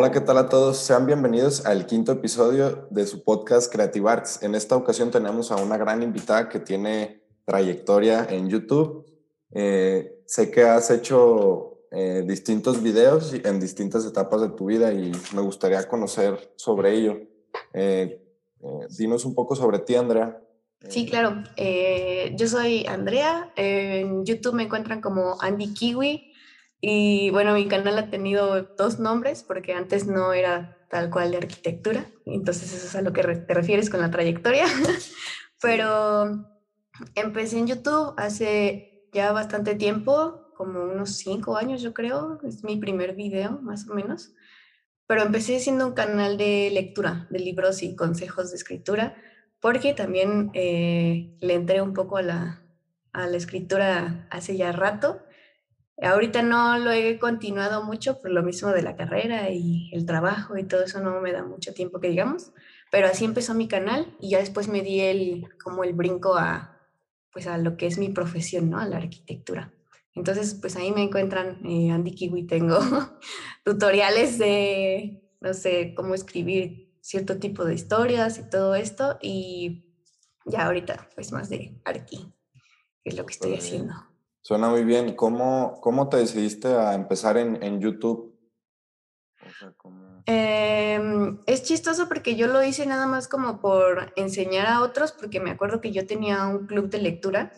Hola, ¿qué tal a todos? Sean bienvenidos al quinto episodio de su podcast Creative Arts. En esta ocasión tenemos a una gran invitada que tiene trayectoria en YouTube. Eh, sé que has hecho eh, distintos videos en distintas etapas de tu vida y me gustaría conocer sobre ello. Eh, dinos un poco sobre ti, Andrea. Sí, claro. yo soy Andrea. En YouTube me encuentran como Andy Kiwi. Y bueno, mi canal ha tenido dos nombres porque antes no era tal cual de arquitectura. Entonces eso es a lo que te refieres con la trayectoria. Pero empecé en YouTube hace ya bastante tiempo, como unos cinco años yo creo. Es mi primer video, más o menos. Pero empecé siendo un canal de lectura de libros y consejos de escritura porque también eh, le entré un poco a la, a la escritura hace ya rato Ahorita no lo he continuado mucho por lo mismo de la carrera y el trabajo y todo eso no me da mucho tiempo que digamos, pero así empezó mi canal y ya después me di el como el brinco a pues a lo que es mi profesión, ¿no? A la arquitectura. Entonces, pues ahí me encuentran eh, Andy Kiwi, tengo tutoriales de, no sé, cómo escribir cierto tipo de historias y todo esto y ya ahorita pues más de arqui, que es lo que estoy haciendo. Suena muy bien. ¿Cómo, cómo te decidiste a empezar en, en YouTube? Em, es chistoso porque yo lo hice nada más como por enseñar a otros, porque me acuerdo que yo tenía un club de lectura.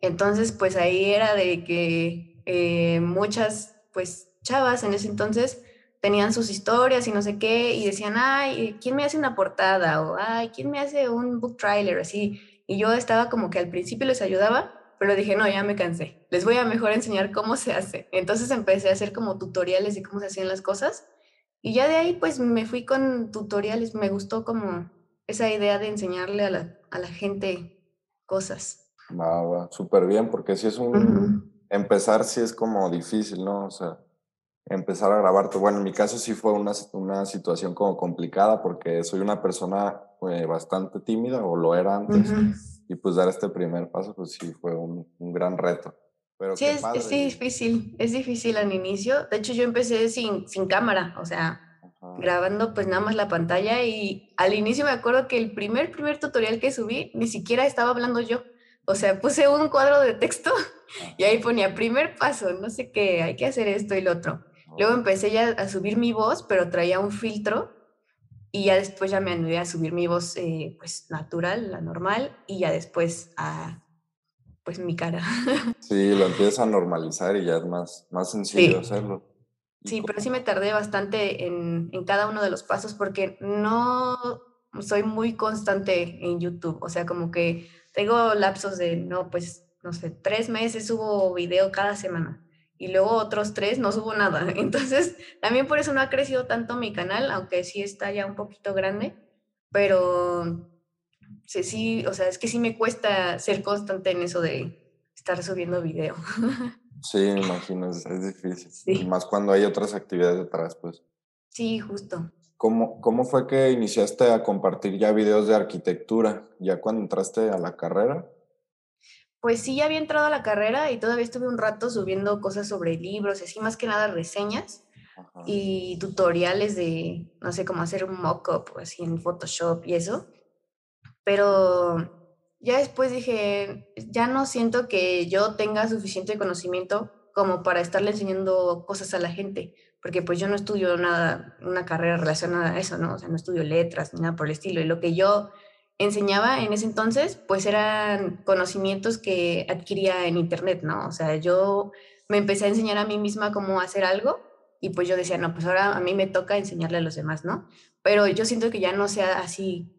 Entonces, pues ahí era de que eh, muchas, pues, chavas en ese entonces tenían sus historias y no sé qué, y decían, ay, ¿quién me hace una portada? O, ay, ¿quién me hace un book trailer? Así. Y yo estaba como que al principio les ayudaba, pero dije, no, ya me cansé, les voy a mejor enseñar cómo se hace. Entonces empecé a hacer como tutoriales de cómo se hacían las cosas y ya de ahí pues me fui con tutoriales, me gustó como esa idea de enseñarle a la, a la gente cosas. Va, va, súper bien, porque si es un... Empezar sí es como difícil, ¿no? O sea, empezar a grabarte. Bueno, en mi caso sí fue una, una situación como complicada porque soy una persona eh, bastante tímida o lo era antes y pues dar este primer paso, pues sí, fue un, un gran reto. Pero sí, es, es, difícil, es difícil al inicio. De hecho, yo empecé sin, sin cámara, o sea, grabando pues nada más la pantalla y al inicio me acuerdo que el primer, primer tutorial que subí ni siquiera estaba hablando yo. O sea, puse un cuadro de texto y ahí ponía primer paso, no sé qué, hay que hacer esto y lo otro. Luego empecé ya a subir mi voz, pero traía un filtro y ya después ya me animé a subir mi voz eh, pues natural, la normal, y ya después a pues mi cara. Sí, lo empiezas a normalizar y ya es más, más sencillo hacerlo. Sí, pero sí me tardé bastante en, en, cada uno de los pasos porque no soy muy constante en YouTube. O sea, como que tengo lapsos de, no, pues, no sé, tres meses subo video cada semana y luego otros tres no subo nada. Entonces, también por eso no ha crecido tanto mi canal, aunque sí está ya un poquito grande, pero sí, sí, o sea, es que sí me cuesta ser constante en eso de estar subiendo video. Sí, me imagino, es, difícil. Y más cuando hay otras actividades detrás, pues. Sí, justo. ¿Cómo, ¿Cómo fue que iniciaste a compartir ya videos de arquitectura? ¿Ya cuando entraste a la carrera? Pues sí, ya había entrado a la carrera y todavía estuve un rato subiendo cosas sobre libros, así más que nada reseñas y tutoriales de, no sé, cómo hacer un mock-up así en Photoshop y eso. Pero ya después dije, ya no siento que yo tenga suficiente conocimiento como para estarle enseñando cosas a la gente, porque pues yo no estudio nada, una carrera relacionada a eso, ¿no? O sea, no estudio letras ni nada por el estilo. Y lo que yo enseñaba en ese entonces, pues eran conocimientos que adquiría en internet, ¿no? O sea, yo me empecé a enseñar a mí misma cómo hacer algo y pues yo decía, no, pues ahora a mí me toca enseñarle a los demás, ¿no? Pero yo siento que ya no sea así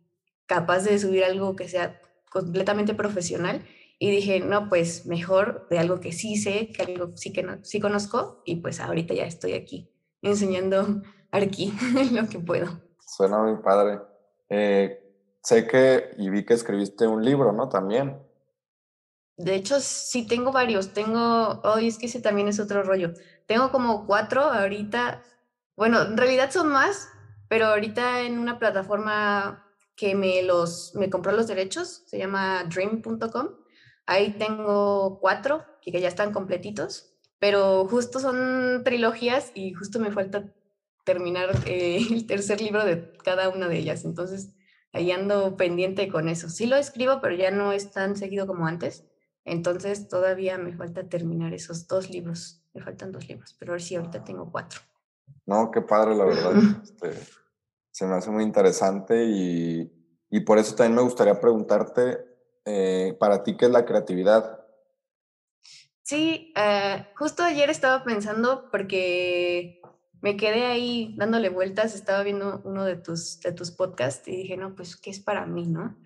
capaz de subir algo que sea completamente profesional y dije, no, pues mejor de algo que sí sé, que algo sí que no, sí conozco y pues ahorita ya estoy aquí enseñando aquí lo que puedo. Suena muy padre. Eh, sé que, y vi que escribiste un libro, ¿no? También. De hecho, sí tengo varios. Tengo, hoy es que ese también es otro rollo. Tengo como cuatro ahorita. Bueno, en realidad son más, pero ahorita en una plataforma que me los, me compró los derechos, se llama dream.com. Ahí tengo cuatro que ya están completitos, pero justo son trilogías y justo me falta terminar eh, el tercer libro de cada una de ellas. Entonces, ahí ando pendiente con eso. Sí lo escribo, pero ya no es tan seguido como antes. Entonces, todavía me falta terminar esos dos libros. Me faltan dos libros, pero a ver si ahorita tengo cuatro. No, qué padre, la verdad. Este, se me hace muy interesante y, y, por eso también me gustaría preguntarte, eh, para ti, ¿qué es la creatividad? Sí, uh, justo ayer estaba pensando porque me quedé ahí dándole vueltas, estaba viendo uno de tus, de tus podcasts y dije, no, pues, ¿qué es para mí, no?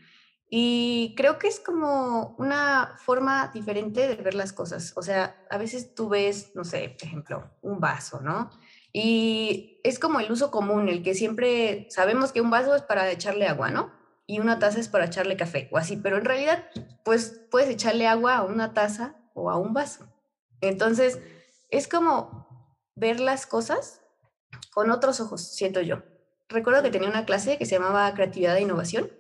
Y creo que es como una forma diferente de ver las cosas. O sea, a veces tú ves, no sé, por ejemplo, un vaso, ¿no? Y es como el uso común, el que siempre sabemos que un vaso es para echarle agua, ¿no? Y una taza es para echarle café o así, pero en realidad, pues puedes echarle agua a una taza o a un vaso. Entonces, es como ver las cosas con otros ojos, siento yo. Recuerdo que tenía una clase que se llamaba Creatividad e Innovación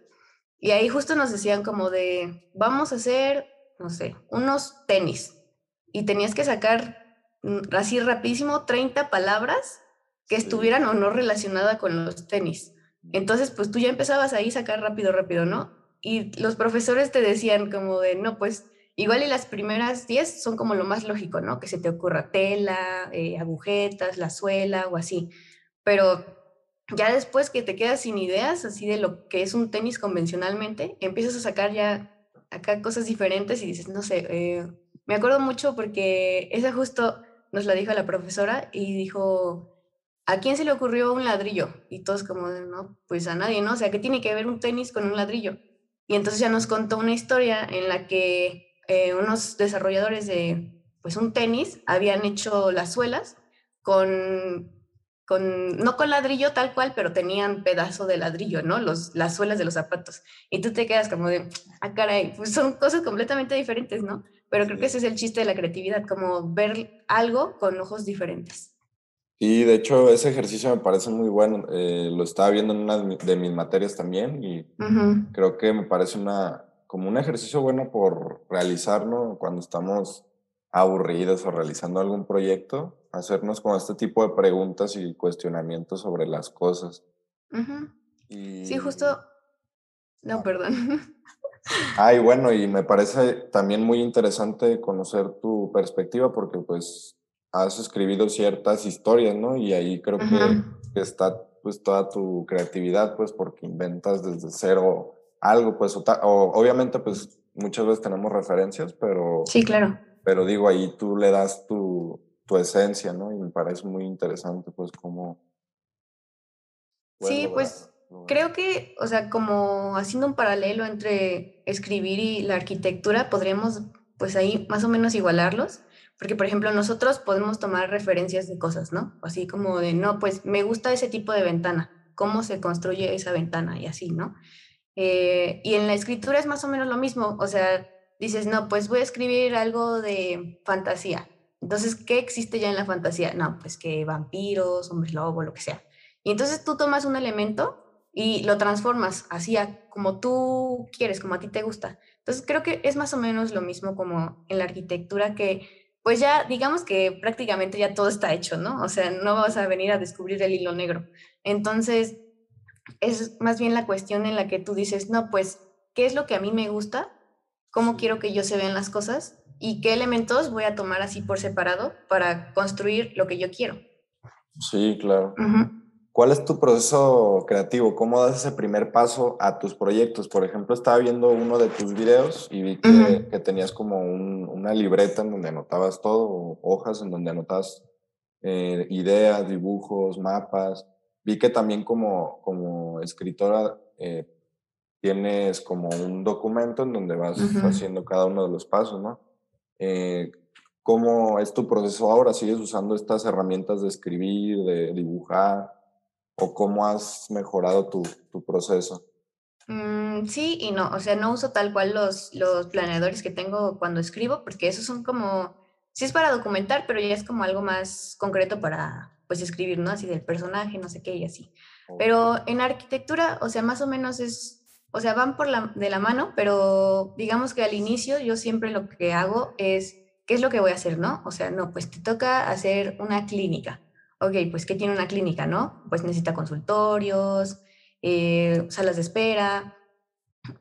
y ahí justo nos decían como de, vamos a hacer, no sé, unos tenis. Y tenías que sacar mm, así rapidísimo 30 palabras que estuvieran o no relacionadas con los tenis. Entonces, pues tú ya empezabas ahí a sacar rápido, rápido, ¿no? Y los profesores te decían como de, no, pues igual y las primeras 10 son como lo más lógico, ¿no? Que se te ocurra tela, eh, agujetas, la suela o así. Pero ya después que te quedas sin ideas, así de lo que es un tenis convencionalmente, empiezas a sacar ya acá cosas diferentes y dices, no sé, eh, me acuerdo mucho porque esa justo nos la dijo la profesora y dijo, ¿a quién se le ocurrió un ladrillo? Y todos como, no, pues a nadie, ¿no? O sea, ¿qué tiene que ver un tenis con un ladrillo? Y entonces ya nos contó una historia en la que eh, unos desarrolladores de, pues un tenis habían hecho las suelas con no con ladrillo tal cual, pero tenían pedazo de ladrillo, ¿no? Los, las suelas de los zapatos. Y tú te quedas como de, ah, caray, pues son cosas completamente diferentes, ¿no? Pero creo que ese es el chiste de la creatividad, como ver algo con ojos diferentes. Y de hecho ese ejercicio me parece muy bueno. Eh, lo estaba viendo en una de mis materias también y creo que me parece una, como un ejercicio bueno por realizarlo cuando estamos aburridos o realizando algún proyecto hacernos con este tipo de preguntas y cuestionamientos sobre las cosas. Sí, justo. No, perdón. Ay, bueno, y me parece también muy interesante conocer tu perspectiva porque pues has escribido ciertas historias, ¿no? Y ahí creo que está pues toda tu creatividad, pues porque inventas desde cero algo, pues o, obviamente pues muchas veces tenemos referencias, pero... Sí, claro. Pero digo, ahí tú le das tu, tu esencia, ¿no? Y me parece muy interesante, pues, cómo... Sí, pues creo que, o sea, como haciendo un paralelo entre escribir y la arquitectura, podríamos, pues ahí más o menos igualarlos, porque, por ejemplo, nosotros podemos tomar referencias de cosas, ¿no? Así como de, no, pues me gusta ese tipo de ventana, cómo se construye esa ventana y así, ¿no? Eh, y en la escritura es más o menos lo mismo, o sea, dices, no, pues voy a escribir algo de fantasía, entonces, ¿qué existe ya en la fantasía? No, pues que vampiros, hombres lobo, lo que sea. Y entonces tú tomas un elemento y lo transformas así como tú quieres, como a ti te gusta. Entonces, creo que es más o menos lo mismo como en la arquitectura que pues ya digamos que prácticamente ya todo está hecho, ¿no? O sea, no vas a venir a descubrir el hilo negro. Entonces, es más bien la cuestión en la que tú dices, no, pues, ¿qué es lo que a mí me gusta? ¿Cómo quiero que yo se vean las cosas? y qué elementos voy a tomar así por separado para construir lo que yo quiero. Sí, claro. ¿Cuál es tu proceso creativo? ¿Cómo das ese primer paso a tus proyectos? Por ejemplo, estaba viendo uno de tus videos y vi que, tenías como una libreta en donde anotabas todo, hojas en donde anotabas eh, ideas, dibujos, mapas. Vi que también como, como escritora eh, tienes como un documento en donde vas haciendo cada uno de los pasos, ¿no? Eh, ¿Cómo es tu proceso ahora? ¿Sigues usando estas herramientas de escribir, de dibujar? ¿O cómo has mejorado tu, tu proceso? Mm, sí y no, o sea, no uso tal cual los, los planeadores que tengo cuando escribo, porque esos son como, sí es para documentar, pero ya es como algo más concreto para, pues, escribir, ¿no? Así del personaje, no sé qué y así. Pero en arquitectura, o sea, más o menos es o sea, van por la, de la mano, pero digamos que al inicio yo siempre lo que hago es, ¿qué es lo que voy a hacer, no? O sea, no, pues te toca hacer una clínica ok, pues ¿qué tiene una clínica, no? Pues necesita consultorios, eh, salas de espera.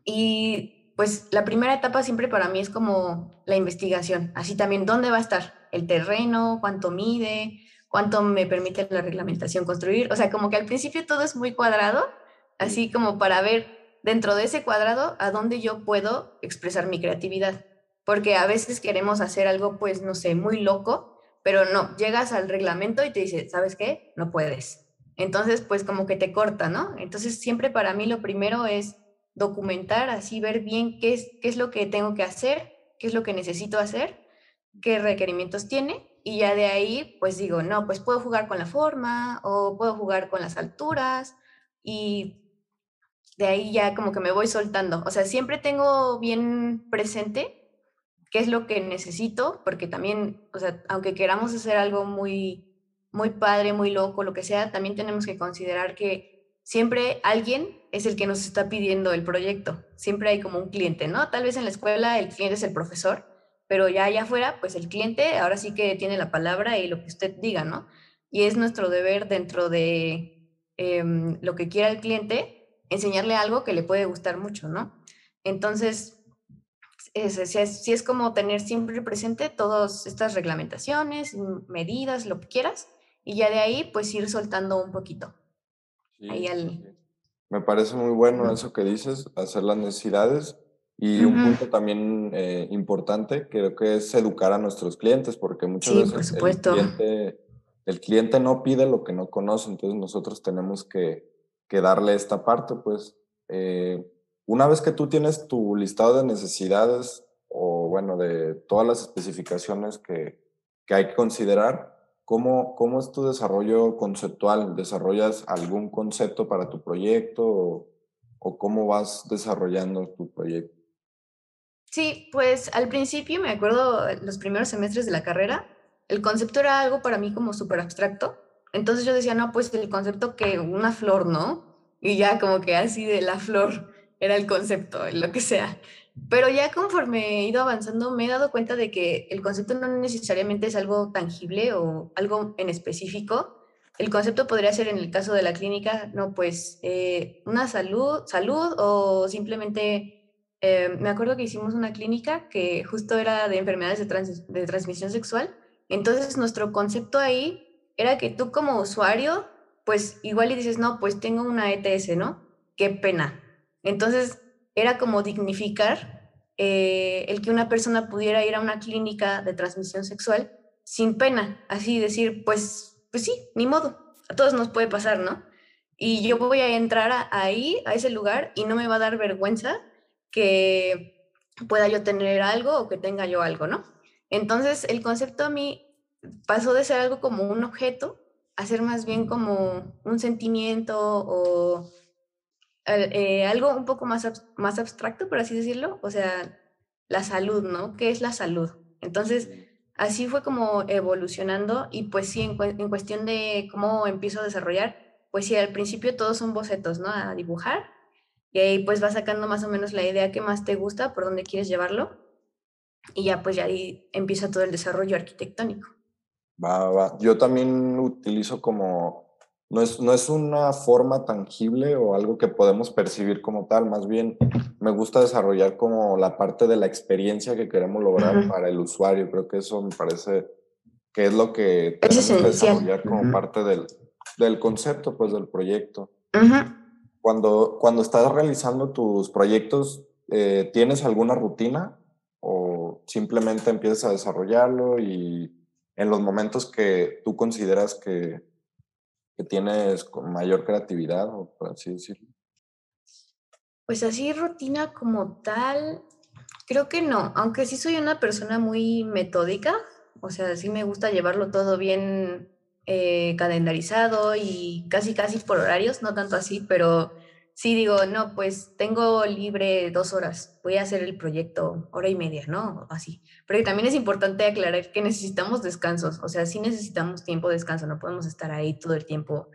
Y pues la primera etapa siempre para mí es como la investigación. Así también, ¿dónde va a estar? El terreno, cuánto mide, cuánto me permite la reglamentación construir. O sea, como que al principio todo es muy cuadrado, así como para ver dentro de ese cuadrado a dónde yo puedo expresar mi creatividad. Porque a veces queremos hacer algo, pues, no sé, muy loco, pero no, llegas al reglamento y te dice, ¿sabes qué? No puedes. Entonces, pues como que te corta, ¿no? Entonces, siempre para mí lo primero es documentar, así ver bien qué es, qué es lo que tengo que hacer, qué es lo que necesito hacer, qué requerimientos tiene, y ya de ahí, pues digo, no, pues puedo jugar con la forma o puedo jugar con las alturas, y de ahí ya como que me voy soltando. O sea, siempre tengo bien presente qué es lo que necesito, porque también, o sea, aunque queramos hacer algo muy muy padre, muy loco, lo que sea, también tenemos que considerar que siempre alguien es el que nos está pidiendo el proyecto. Siempre hay como un cliente, ¿no? Tal vez en la escuela el cliente es el profesor, pero ya allá afuera, pues el cliente ahora sí que tiene la palabra y lo que usted diga, ¿no? Y es nuestro deber dentro de em, lo que quiera el cliente, enseñarle algo que le puede gustar mucho, ¿no? Entonces, si es, es como tener siempre presente todas estas reglamentaciones, medidas, lo que quieras, y ya de ahí pues ir soltando un poquito. Me parece muy bueno eso que dices, hacer las necesidades y un punto también eh, importante creo que es educar a nuestros clientes porque muchas veces El, cliente, el cliente no pide lo que no conoce, entonces nosotros tenemos que, que darle esta parte, pues eh, una vez que tú tienes tu listado de necesidades o bueno, de todas las especificaciones que, que hay que considerar, ¿Cómo, ¿Cómo es tu desarrollo conceptual? ¿Desarrollas algún concepto para tu proyecto o, cómo vas desarrollando tu proyecto? Sí, pues al principio me acuerdo los primeros semestres de la carrera, el concepto era algo para mí como súper abstracto. Entonces yo decía, no, pues el concepto que una flor, ¿no? Y ya como que así de la flor era el concepto, lo que sea. Pero ya conforme he ido avanzando me he dado cuenta de que el concepto no necesariamente es algo tangible o algo en específico. El concepto podría ser en el caso de la clínica, no, pues eh, una salud, salud o simplemente, eh, me acuerdo que hicimos una clínica que justo era de enfermedades de, transmisión sexual. Entonces nuestro concepto ahí era que tú como usuario, pues igual y dices, no, pues tengo una ETS, ¿no? Qué pena. Entonces era como dignificar eh, el que una persona pudiera ir a una clínica de transmisión sexual sin pena, así decir, pues, pues sí, ni modo, a todos nos puede pasar, ¿no? Y yo voy a entrar ahí, a ese lugar, y no me va a dar vergüenza que pueda yo tener algo o que tenga yo algo, ¿no? Entonces, el concepto a mí pasó de ser algo como un objeto a ser más bien como un sentimiento o eh, algo un poco más, más abstracto, por así decirlo, o sea, la salud, ¿no? ¿Qué es la salud? Entonces, así fue como evolucionando y pues sí, en, en, cuestión de cómo empiezo a desarrollar, pues sí, al principio todos son bocetos, ¿no? A dibujar y ahí pues vas sacando más o menos la idea que más te gusta, por dónde quieres llevarlo y ya pues ya ahí empieza todo el desarrollo arquitectónico. Va, va. Yo también utilizo como no es, no es una forma tangible o algo que podemos percibir como tal, más bien me gusta desarrollar como la parte de la experiencia que queremos lograr para el usuario. Creo que eso me parece que es lo que tenemos que desarrollar como parte del, del, concepto, pues del proyecto. Cuando, cuando estás realizando tus proyectos, eh, ¿tienes alguna rutina o simplemente empiezas a desarrollarlo y en los momentos que tú consideras que que tienes mayor creatividad, por así decirlo? Pues así rutina como tal, creo que no, aunque sí soy una persona muy metódica, o sea, sí me gusta llevarlo todo bien eh, calendarizado y casi casi por horarios, no tanto así, pero sí digo, no, pues tengo libre dos horas, voy a hacer el proyecto hora y media, ¿no? Así. Pero también es importante aclarar que necesitamos descansos, o sea, sí necesitamos tiempo de descanso, no podemos estar ahí todo el tiempo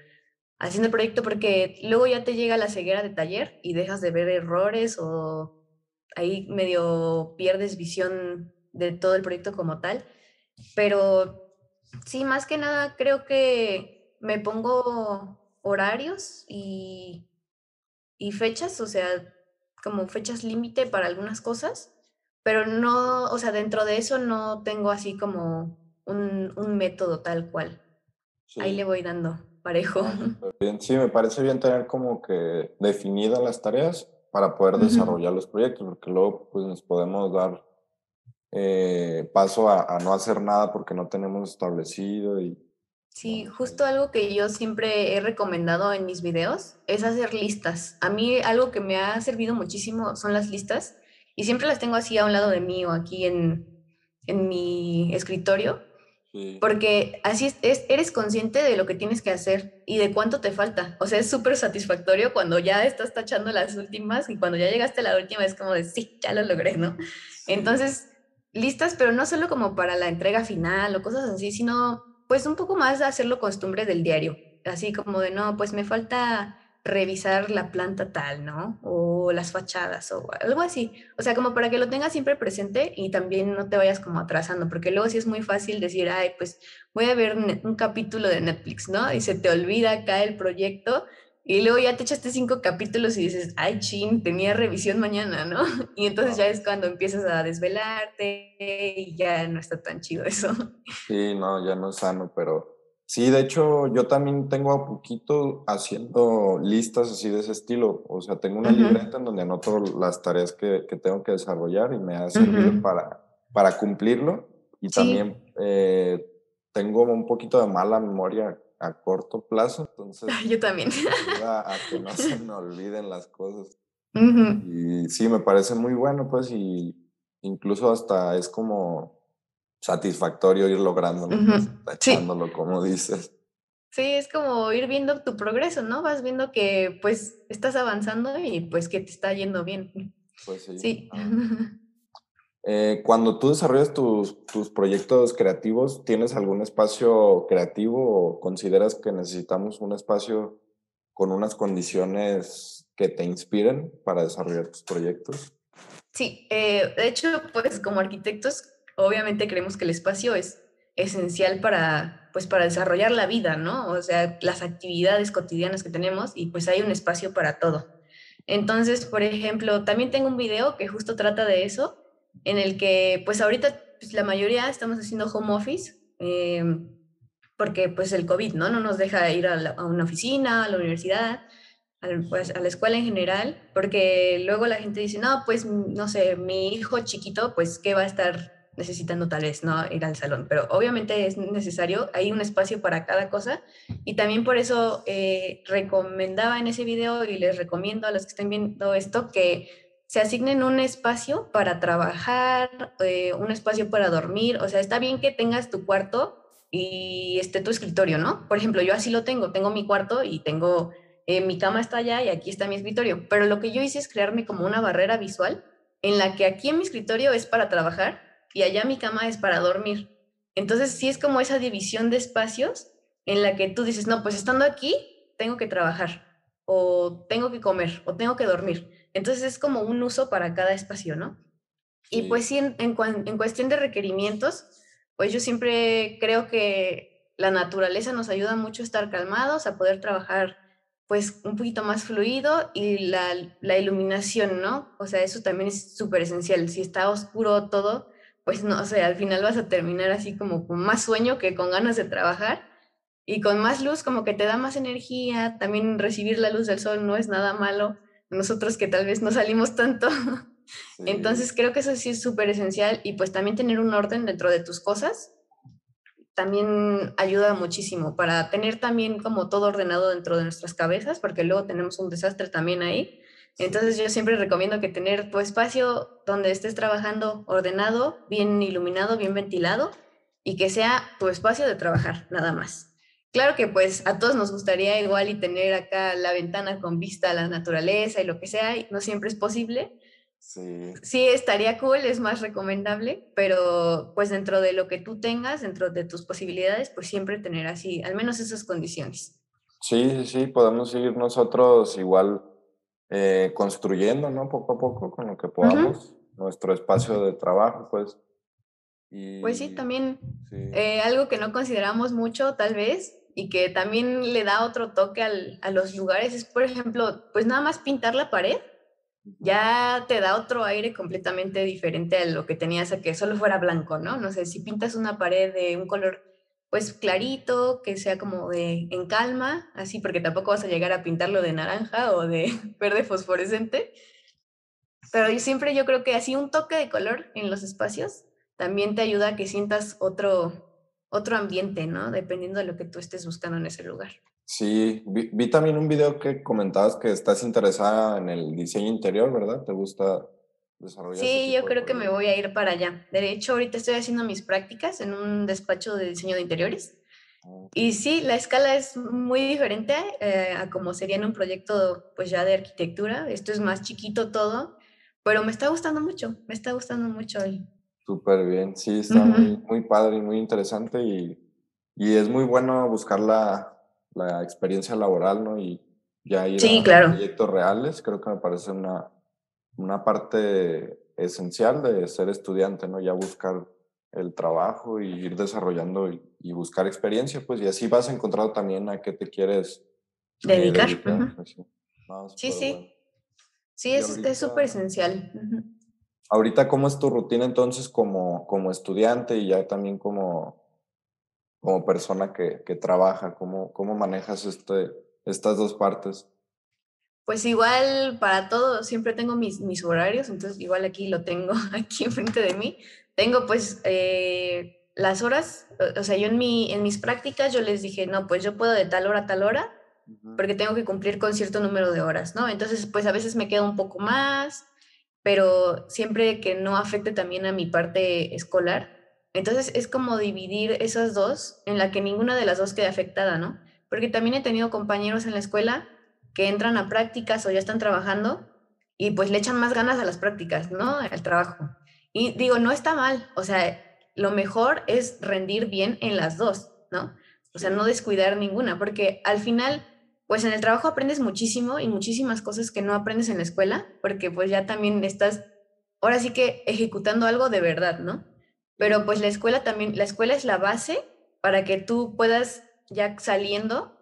haciendo el proyecto porque luego ya te llega la ceguera de taller y dejas de ver errores o ahí medio pierdes visión de todo el proyecto como tal. Pero Sí, más que nada creo que me pongo horarios y, y fechas, o sea, como fechas límite para algunas cosas, pero no, o sea, dentro de eso no tengo así como un, un método tal cual. Ahí le voy dando parejo. bien. Sí, me parece bien tener como que definidas las tareas para poder desarrollar los proyectos, porque luego pues nos podemos dar eh, paso a, no hacer nada porque no tenemos establecido y... Sí, justo algo que yo siempre he recomendado en mis videos es hacer listas. A mí algo que me ha servido muchísimo son las listas y siempre las tengo así a un lado de mí o aquí en, en mi escritorio porque así es, eres consciente de lo que tienes que hacer y de cuánto te falta. O sea, es súper satisfactorio cuando ya estás tachando las últimas y cuando ya llegaste a la última es como de, sí, ya lo logré, ¿no? Entonces, listas, pero no solo como para la entrega final o cosas así, sino pues un poco más de hacerlo costumbre del diario. Así como de, no, pues me falta revisar la planta tal, ¿no? O las fachadas o algo así. O sea, como para que lo tengas siempre presente y también no te vayas como atrasando, porque luego sí es muy fácil decir, ay, pues voy a ver un capítulo de Netflix, ¿no? Y se te olvida acá el proyecto y luego ya te echaste cinco capítulos y dices, ay, chin, tenía revisión mañana, ¿no? Y entonces ya es cuando empiezas a desvelarte y ya no está tan chido eso. Sí, no, ya no es sano, pero Sí, de hecho, yo también tengo a poquito haciendo listas así de ese estilo. O sea, tengo una libreta en donde anoto las tareas que, que, tengo que desarrollar y me ha servido para, para cumplirlo. Y también eh, tengo un poquito de mala memoria a corto plazo, entonces... Yo también. Ayuda a que no se me olviden las cosas. Y sí, me parece muy bueno, pues, y incluso hasta es como satisfactorio ir lográndolo, uh como dices. Sí, es como ir viendo tu progreso, ¿no? Vas viendo que pues estás avanzando y pues que te está yendo bien. Pues sí. sí. Eh, cuando tú desarrollas tus, tus, proyectos creativos, ¿tienes algún espacio creativo o consideras que necesitamos un espacio con unas condiciones que te inspiren para desarrollar tus proyectos? Sí, eh, de hecho, pues como arquitectos obviamente creemos que el espacio es esencial para, pues, para desarrollar la vida, ¿no? O sea, las actividades cotidianas que tenemos y pues hay un espacio para todo. Entonces, por ejemplo, también tengo un video que justo trata de eso, en el que pues ahorita pues, la mayoría estamos haciendo home office, em, porque pues el COVID, ¿no? No nos deja ir a, una oficina, a la universidad, a, pues, a la escuela en general, porque luego la gente dice, no, pues no sé, mi hijo chiquito, pues, ¿qué va a estar necesitando tal vez no ir al salón, pero obviamente es necesario, hay un espacio para cada cosa y también por eso eh, recomendaba en ese video y les recomiendo a los que estén viendo esto que se asignen un espacio para trabajar, eh, un espacio para dormir, o sea, está bien que tengas tu cuarto y esté tu escritorio, ¿no? Por ejemplo, yo así lo tengo, tengo mi cuarto y tengo, eh, mi cama está allá y aquí está mi escritorio, pero lo que yo hice es crearme como una barrera visual en la que aquí en mi escritorio es para trabajar y allá mi cama es para dormir. Entonces sí es como esa división de espacios en la que tú dices, no, pues estando aquí tengo que trabajar o tengo que comer o tengo que dormir. Entonces es como un uso para cada espacio, ¿no? Y pues sí, en, en, en cuestión de requerimientos, pues yo siempre creo que la naturaleza nos ayuda mucho a estar calmados, a poder trabajar pues un poquito más fluido y la, la iluminación, ¿no? O sea, eso también es súper esencial. Si está oscuro todo, pues no o sé, sea, al final vas a terminar así como con más sueño que con ganas de trabajar y con más luz como que te da más energía, también recibir la luz del sol no es nada malo, nosotros que tal vez no salimos tanto. Entonces creo que eso sí es súper esencial y pues también tener un orden dentro de tus cosas también ayuda muchísimo para tener también como todo ordenado dentro de nuestras cabezas, porque luego tenemos un desastre también ahí. Entonces yo siempre recomiendo que tener tu espacio donde estés trabajando ordenado, bien iluminado, bien ventilado y que sea tu espacio de trabajar, nada más. Claro que pues a todos nos gustaría igual y tener acá la ventana con vista a la naturaleza y lo que sea, y no siempre es posible. Sí. sí, estaría cool, es más recomendable, pero pues dentro de lo que tú tengas, dentro de tus posibilidades, pues siempre tener así, al menos esas condiciones. Sí, sí, sí, podemos ir nosotros igual eh, construyendo, ¿no? Poco a poco, con lo que podamos, nuestro espacio de trabajo, pues. Y, pues sí, también Eh, algo que no consideramos mucho, tal vez, y que también le da otro toque a los lugares es, por ejemplo, pues nada más pintar la pared. Ya te da otro aire completamente diferente a lo que tenías a que solo fuera blanco, ¿no? No sé, si pintas una pared de un color pues clarito, que sea como de en calma, así porque tampoco vas a llegar a pintarlo de naranja o de verde fosforescente. Pero yo siempre yo creo que así un toque de color en los espacios también te ayuda a que sientas otro, otro ambiente, ¿no? Dependiendo de lo que tú estés buscando en ese lugar. Sí, vi, también un video que comentabas que estás interesada en el diseño interior, ¿verdad? ¿Te gusta desarrollar? Sí, yo creo que me voy a ir para allá. De hecho, ahorita estoy haciendo mis prácticas en un despacho de diseño de interiores. Y sí, la escala es muy diferente eh, a como sería en un proyecto pues ya de arquitectura. Esto es más chiquito todo, pero me está gustando mucho, me está gustando mucho. hoy. Súper bien, sí, está muy, muy padre y muy interesante y, y es muy bueno buscar la, la, experiencia laboral, ¿no? Y ya ir a proyectos reales, creo que me parece una, una parte esencial de ser estudiante, ¿no? Ya buscar el trabajo y ir desarrollando y, buscar experiencia, pues, y así vas encontrando también a qué te quieres eh, dedicar. Pues sí, sí. Sí, es súper esencial. Ahorita, ¿cómo es tu rutina entonces como, como estudiante y ya también como, como persona que, que trabaja? ¿Cómo, ¿Cómo manejas este, estas dos partes? Pues igual para todo, siempre tengo mis, mis horarios, entonces igual aquí lo tengo aquí enfrente de mí. Tengo pues eh, las horas, o sea, yo en, mi, en mis prácticas yo les dije, no, pues yo puedo de tal hora a tal hora, porque tengo que cumplir con cierto número de horas, ¿no? Entonces, pues a veces me quedo un poco más, pero siempre que no afecte también a mi parte escolar. Entonces es como dividir esas dos en la que ninguna de las dos quede afectada, ¿no? Porque también he tenido compañeros en la escuela que entran a prácticas o ya están trabajando y pues le echan más ganas a las prácticas, ¿no? Al trabajo. Y digo, no está mal, o sea, lo mejor es rendir bien en las dos, ¿no? O sea, no descuidar ninguna, porque al final pues en el trabajo aprendes muchísimo y muchísimas cosas que no aprendes en la escuela, porque pues ya también estás, ahora sí que ejecutando algo de verdad, ¿no? Pero pues la escuela también, la escuela es la base para que tú puedas ya saliendo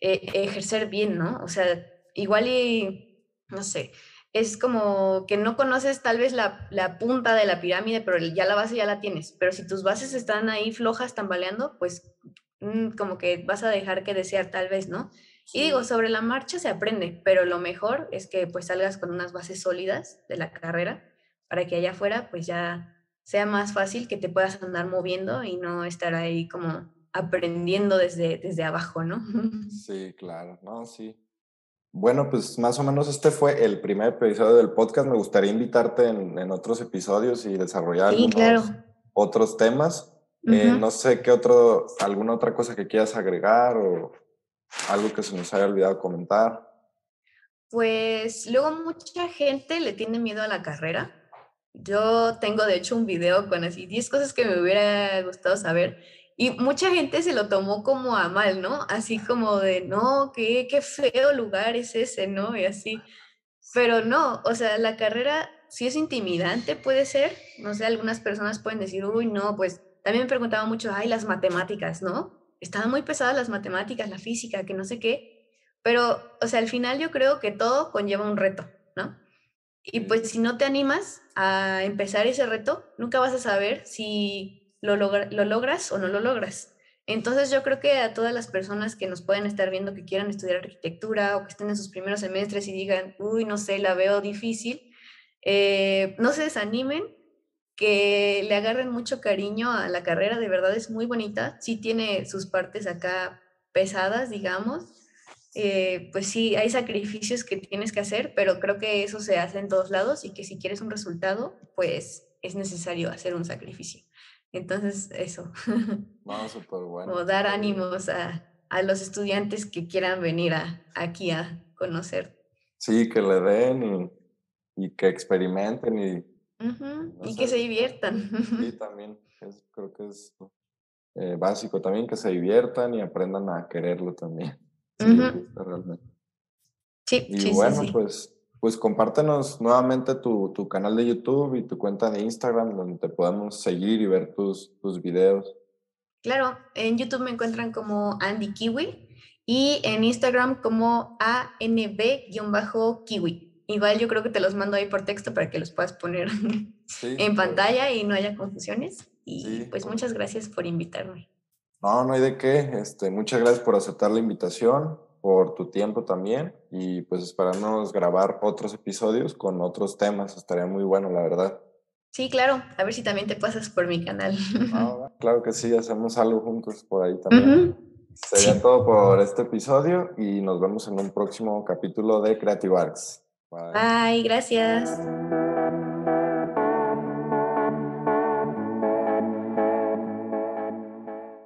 eh, ejercer bien, ¿no? O sea, igual y, no sé, es como que no conoces tal vez la, la, punta de la pirámide, pero ya la base ya la tienes. Pero si tus bases están ahí flojas, tambaleando, pues mm, como que vas a dejar que desear tal vez, ¿no? Y digo, sobre la marcha se aprende, pero lo mejor es que pues salgas con unas bases sólidas de la carrera para que allá afuera pues ya sea más fácil que te puedas andar moviendo y no estar ahí como aprendiendo desde, desde abajo, ¿no? Sí, claro, no, sí. Bueno, pues más o menos este fue el primer episodio del podcast. Me gustaría invitarte en, otros episodios y desarrollar otros temas. Eh, no sé qué otro, alguna otra cosa que quieras agregar o ¿Algo que se nos haya olvidado comentar? Pues luego mucha gente le tiene miedo a la carrera. Yo tengo de hecho un video con así 10 cosas que me hubiera gustado saber y mucha gente se lo tomó como a mal, ¿no? Así como de, no, qué, qué feo lugar es ese, ¿no? Y así. Pero no, o sea, la carrera sí es intimidante, puede ser. No sé, algunas personas pueden decir, uy, no, pues también me preguntaba mucho, ay, las matemáticas, ¿no? Estaban muy pesadas las matemáticas, la física, que no sé qué, pero, o sea, al final yo creo que todo conlleva un reto, ¿no? Y pues si no te animas a empezar ese reto, nunca vas a saber si lo, lo logras o no lo logras. Entonces yo creo que a todas las personas que nos pueden estar viendo que quieran estudiar arquitectura o que estén en sus primeros semestres y digan, uy, no sé, la veo difícil, eh, no se desanimen, que le agarren mucho cariño a la carrera, de verdad es muy bonita, sí tiene sus partes acá pesadas, digamos, eh, pues sí, hay sacrificios que tienes que hacer, pero creo que eso se hace en todos lados y que si quieres un resultado, pues es necesario hacer un sacrificio. Entonces, eso. No, súper bueno. O dar ánimos a, a, los estudiantes que quieran venir a, aquí a conocer. Sí, que le den y, y que experimenten y y que se diviertan. Sí, también. creo que es eh, básico también, que se diviertan y aprendan a quererlo también. Sí, realmente. Sí, y bueno, pues pues compártenos nuevamente tu, tu, canal de YouTube y tu cuenta de Instagram donde te podamos seguir y ver tus, tus videos. Claro, en YouTube me encuentran como Andy Kiwi y en Instagram como ANB-Kiwi. Igual yo creo que te los mando ahí por texto para que los puedas poner en pantalla y no haya confusiones. Y pues muchas gracias por invitarme. No, no hay de qué. Este, muchas gracias por aceptar la invitación, por tu tiempo también y pues esperamos grabar otros episodios con otros temas. Estaría muy bueno, la verdad. Sí, claro. A ver si también te pasas por mi canal. Ah, claro que sí, hacemos algo juntos por ahí también. Sería todo por este episodio y nos vemos en un próximo capítulo de Creative Arts. Bye, gracias.